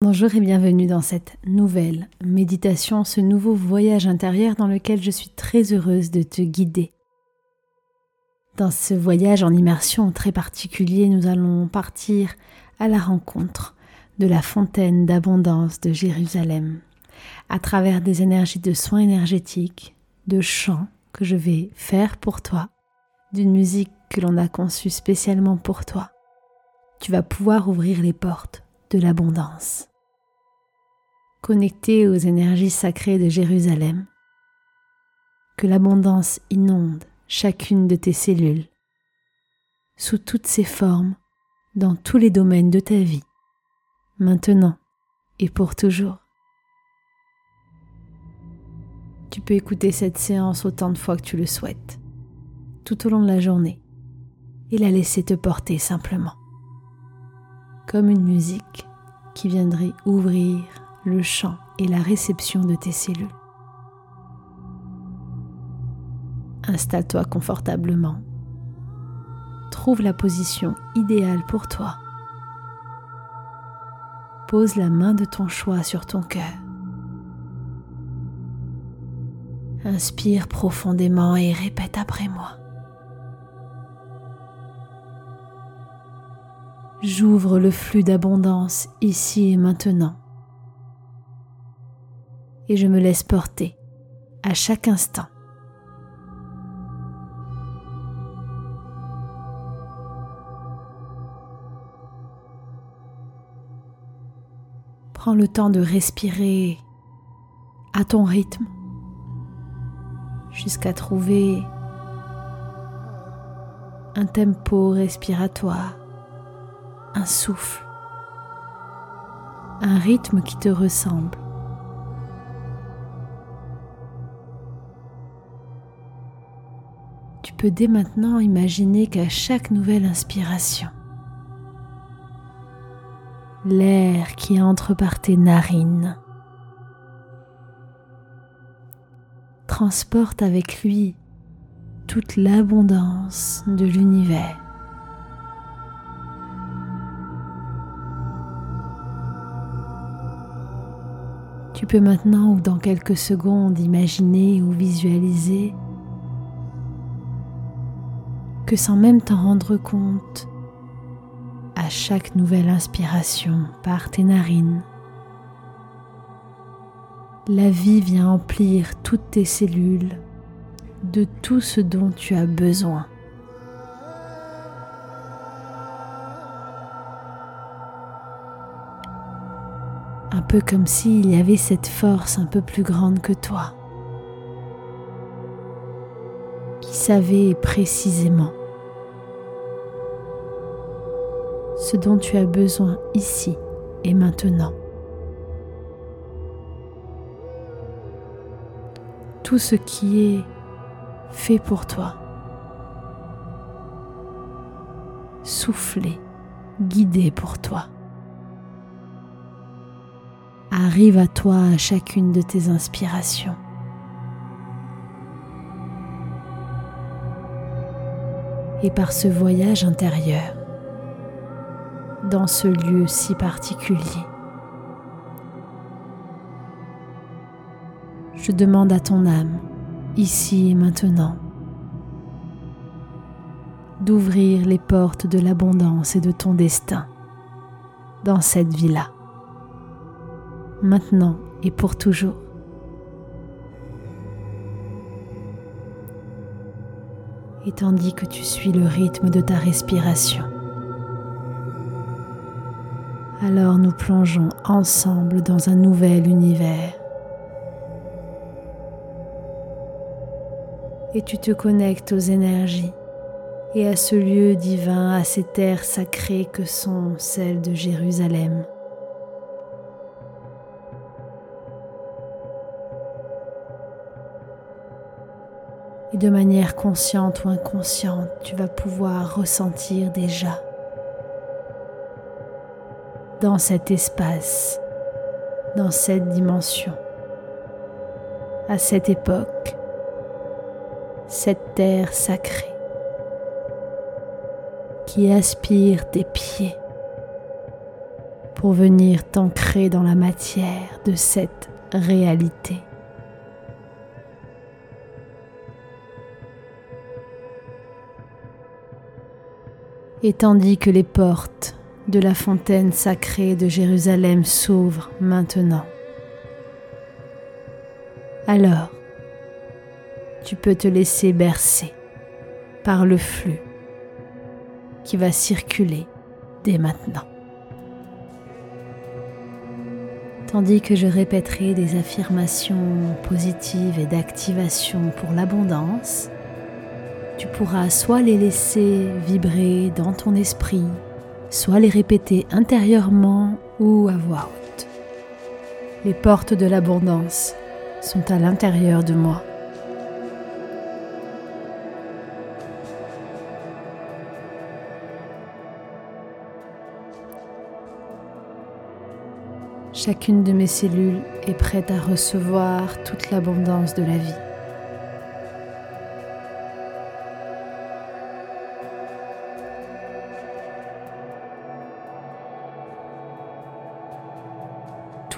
Bonjour et bienvenue dans cette nouvelle méditation, ce nouveau voyage intérieur dans lequel je suis très heureuse de te guider. Dans ce voyage en immersion très particulier, nous allons partir à la rencontre de la fontaine d'abondance de Jérusalem, à travers des énergies de soins énergétiques, de chants que je vais faire pour toi, d'une musique que l'on a conçue spécialement pour toi. Tu vas pouvoir ouvrir les portes de l'abondance. Connecté aux énergies sacrées de Jérusalem, que l'abondance inonde chacune de tes cellules, sous toutes ses formes, dans tous les domaines de ta vie, maintenant et pour toujours. Tu peux écouter cette séance autant de fois que tu le souhaites, tout au long de la journée, et la laisser te porter simplement comme une musique qui viendrait ouvrir le champ et la réception de tes cellules. Installe-toi confortablement. Trouve la position idéale pour toi. Pose la main de ton choix sur ton cœur. Inspire profondément et répète après moi. J'ouvre le flux d'abondance ici et maintenant. Et je me laisse porter à chaque instant. Prends le temps de respirer à ton rythme jusqu'à trouver un tempo respiratoire un souffle, un rythme qui te ressemble. Tu peux dès maintenant imaginer qu'à chaque nouvelle inspiration, l'air qui entre par tes narines transporte avec lui toute l'abondance de l'univers. Tu peux maintenant ou dans quelques secondes imaginer ou visualiser que sans même t'en rendre compte, à chaque nouvelle inspiration par tes narines, la vie vient emplir toutes tes cellules de tout ce dont tu as besoin. Un peu comme s'il y avait cette force un peu plus grande que toi, qui savait précisément ce dont tu as besoin ici et maintenant. Tout ce qui est fait pour toi. Soufflé, guidé pour toi arrive à toi à chacune de tes inspirations. Et par ce voyage intérieur, dans ce lieu si particulier, je demande à ton âme, ici et maintenant, d'ouvrir les portes de l'abondance et de ton destin dans cette vie-là maintenant et pour toujours. Et tandis que tu suis le rythme de ta respiration, alors nous plongeons ensemble dans un nouvel univers. Et tu te connectes aux énergies et à ce lieu divin, à ces terres sacrées que sont celles de Jérusalem. De manière consciente ou inconsciente, tu vas pouvoir ressentir déjà dans cet espace, dans cette dimension, à cette époque, cette terre sacrée qui aspire tes pieds pour venir t'ancrer dans la matière de cette réalité. Et tandis que les portes de la fontaine sacrée de Jérusalem s'ouvrent maintenant, alors tu peux te laisser bercer par le flux qui va circuler dès maintenant. Tandis que je répéterai des affirmations positives et d'activation pour l'abondance, tu pourras soit les laisser vibrer dans ton esprit, soit les répéter intérieurement ou à voix haute. Les portes de l'abondance sont à l'intérieur de moi. Chacune de mes cellules est prête à recevoir toute l'abondance de la vie.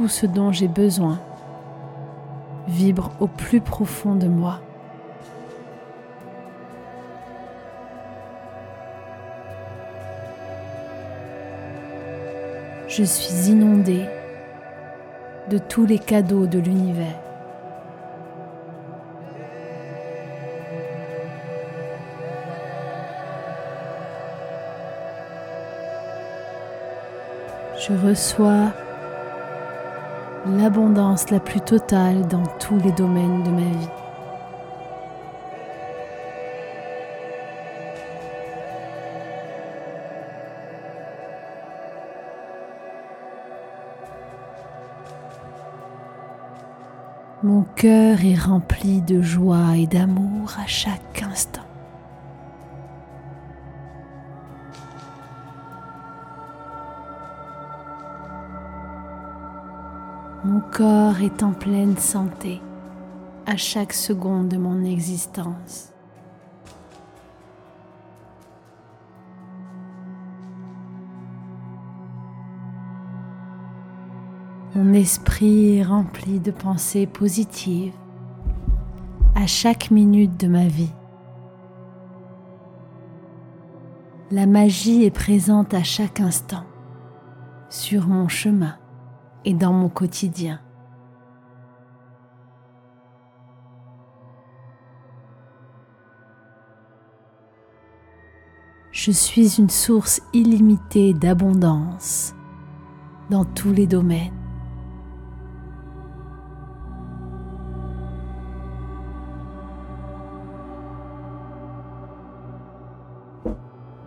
Tout ce dont j'ai besoin vibre au plus profond de moi. Je suis inondée de tous les cadeaux de l'univers. Je reçois l'abondance la plus totale dans tous les domaines de ma vie. Mon cœur est rempli de joie et d'amour à chaque instant. Corps est en pleine santé à chaque seconde de mon existence. Mon esprit est rempli de pensées positives à chaque minute de ma vie. La magie est présente à chaque instant sur mon chemin et dans mon quotidien. Je suis une source illimitée d'abondance dans tous les domaines.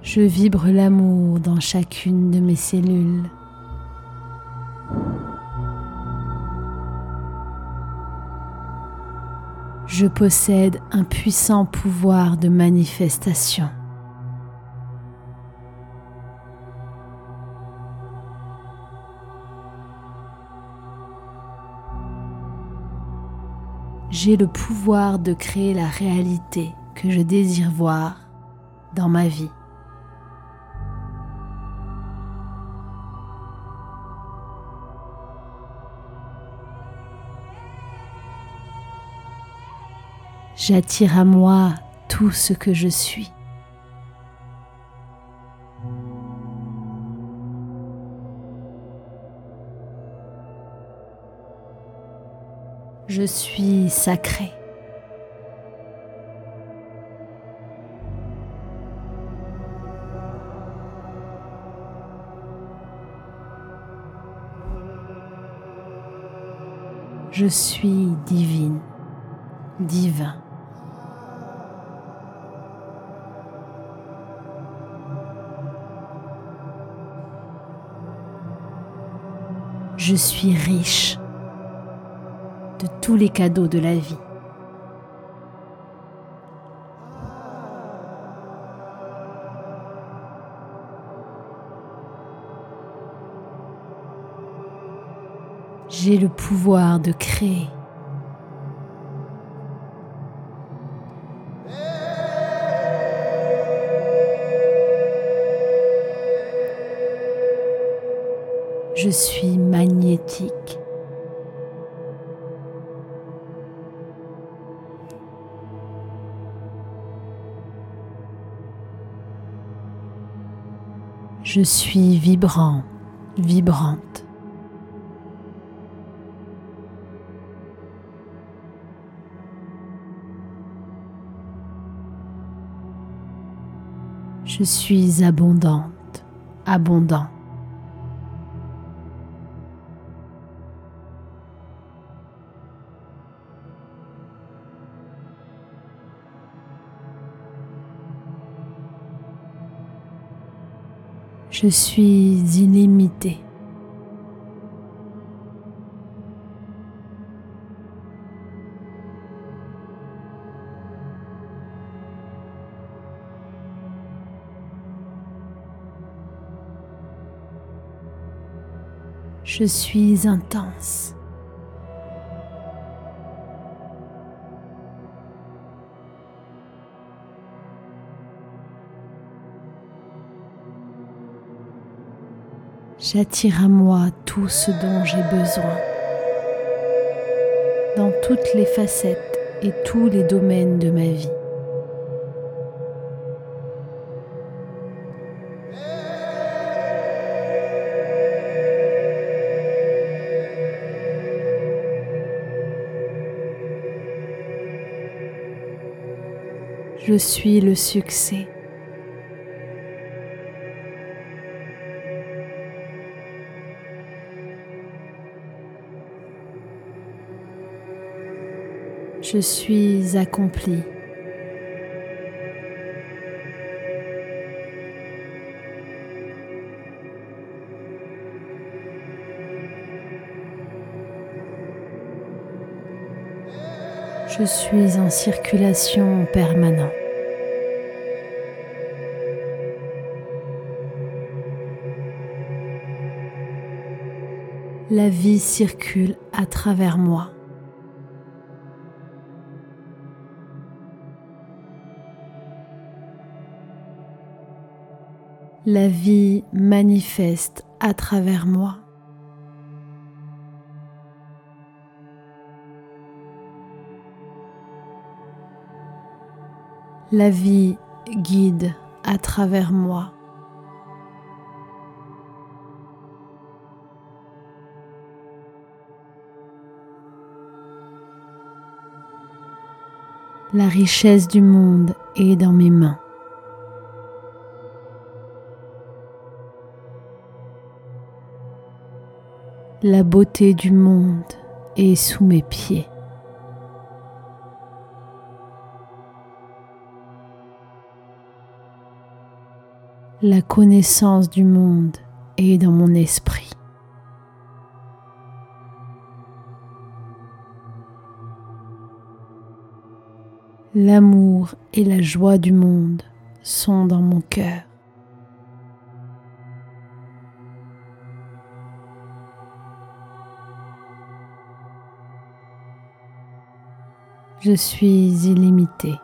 Je vibre l'amour dans chacune de mes cellules. Je possède un puissant pouvoir de manifestation. J'ai le pouvoir de créer la réalité que je désire voir dans ma vie. J'attire à moi tout ce que je suis. Je suis sacré. Je suis divine, divin. je suis riche de tous les cadeaux de la vie. J'ai le pouvoir de créer. Je suis magnétique. Je suis vibrant, vibrante. Je suis abondante, abondant. Je suis illimité. Je suis intense. J'attire à moi tout ce dont j'ai besoin dans toutes les facettes et tous les domaines de ma vie. Je suis le succès. Je suis accompli. Je suis en circulation permanente. La vie circule à travers moi. La vie manifeste à travers moi. La vie guide à travers moi. La richesse du monde est dans mes mains. La beauté du monde est sous mes pieds. La connaissance du monde est dans mon esprit. L'amour et la joie du monde sont dans mon cœur. Je suis illimité.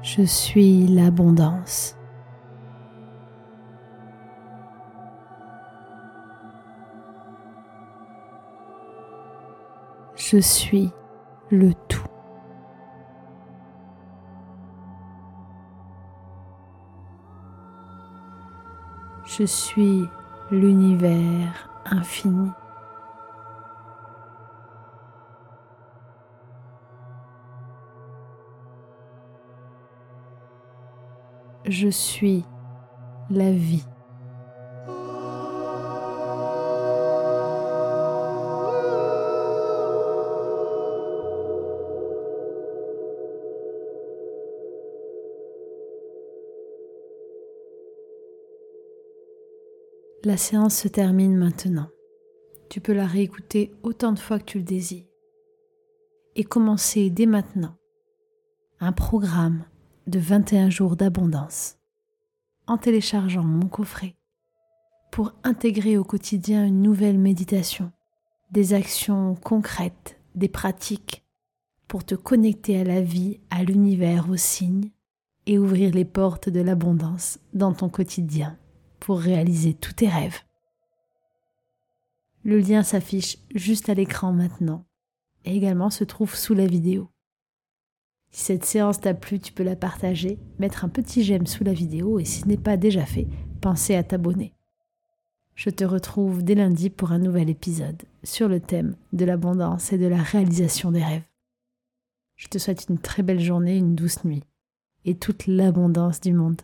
Je suis l'abondance. Je suis le tout. Je suis l'univers infini. Je suis la vie. La séance se termine maintenant. Tu peux la réécouter autant de fois que tu le désires. Et commencer dès maintenant un programme de 21 jours d'abondance en téléchargeant mon coffret pour intégrer au quotidien une nouvelle méditation, des actions concrètes, des pratiques pour te connecter à la vie, à l'univers, aux signes et ouvrir les portes de l'abondance dans ton quotidien pour réaliser tous tes rêves. Le lien s'affiche juste à l'écran maintenant et également se trouve sous la vidéo. Si cette séance t'a plu, tu peux la partager, mettre un petit j'aime sous la vidéo et si ce n'est pas déjà fait, pensez à t'abonner. Je te retrouve dès lundi pour un nouvel épisode sur le thème de l'abondance et de la réalisation des rêves. Je te souhaite une très belle journée, une douce nuit et toute l'abondance du monde.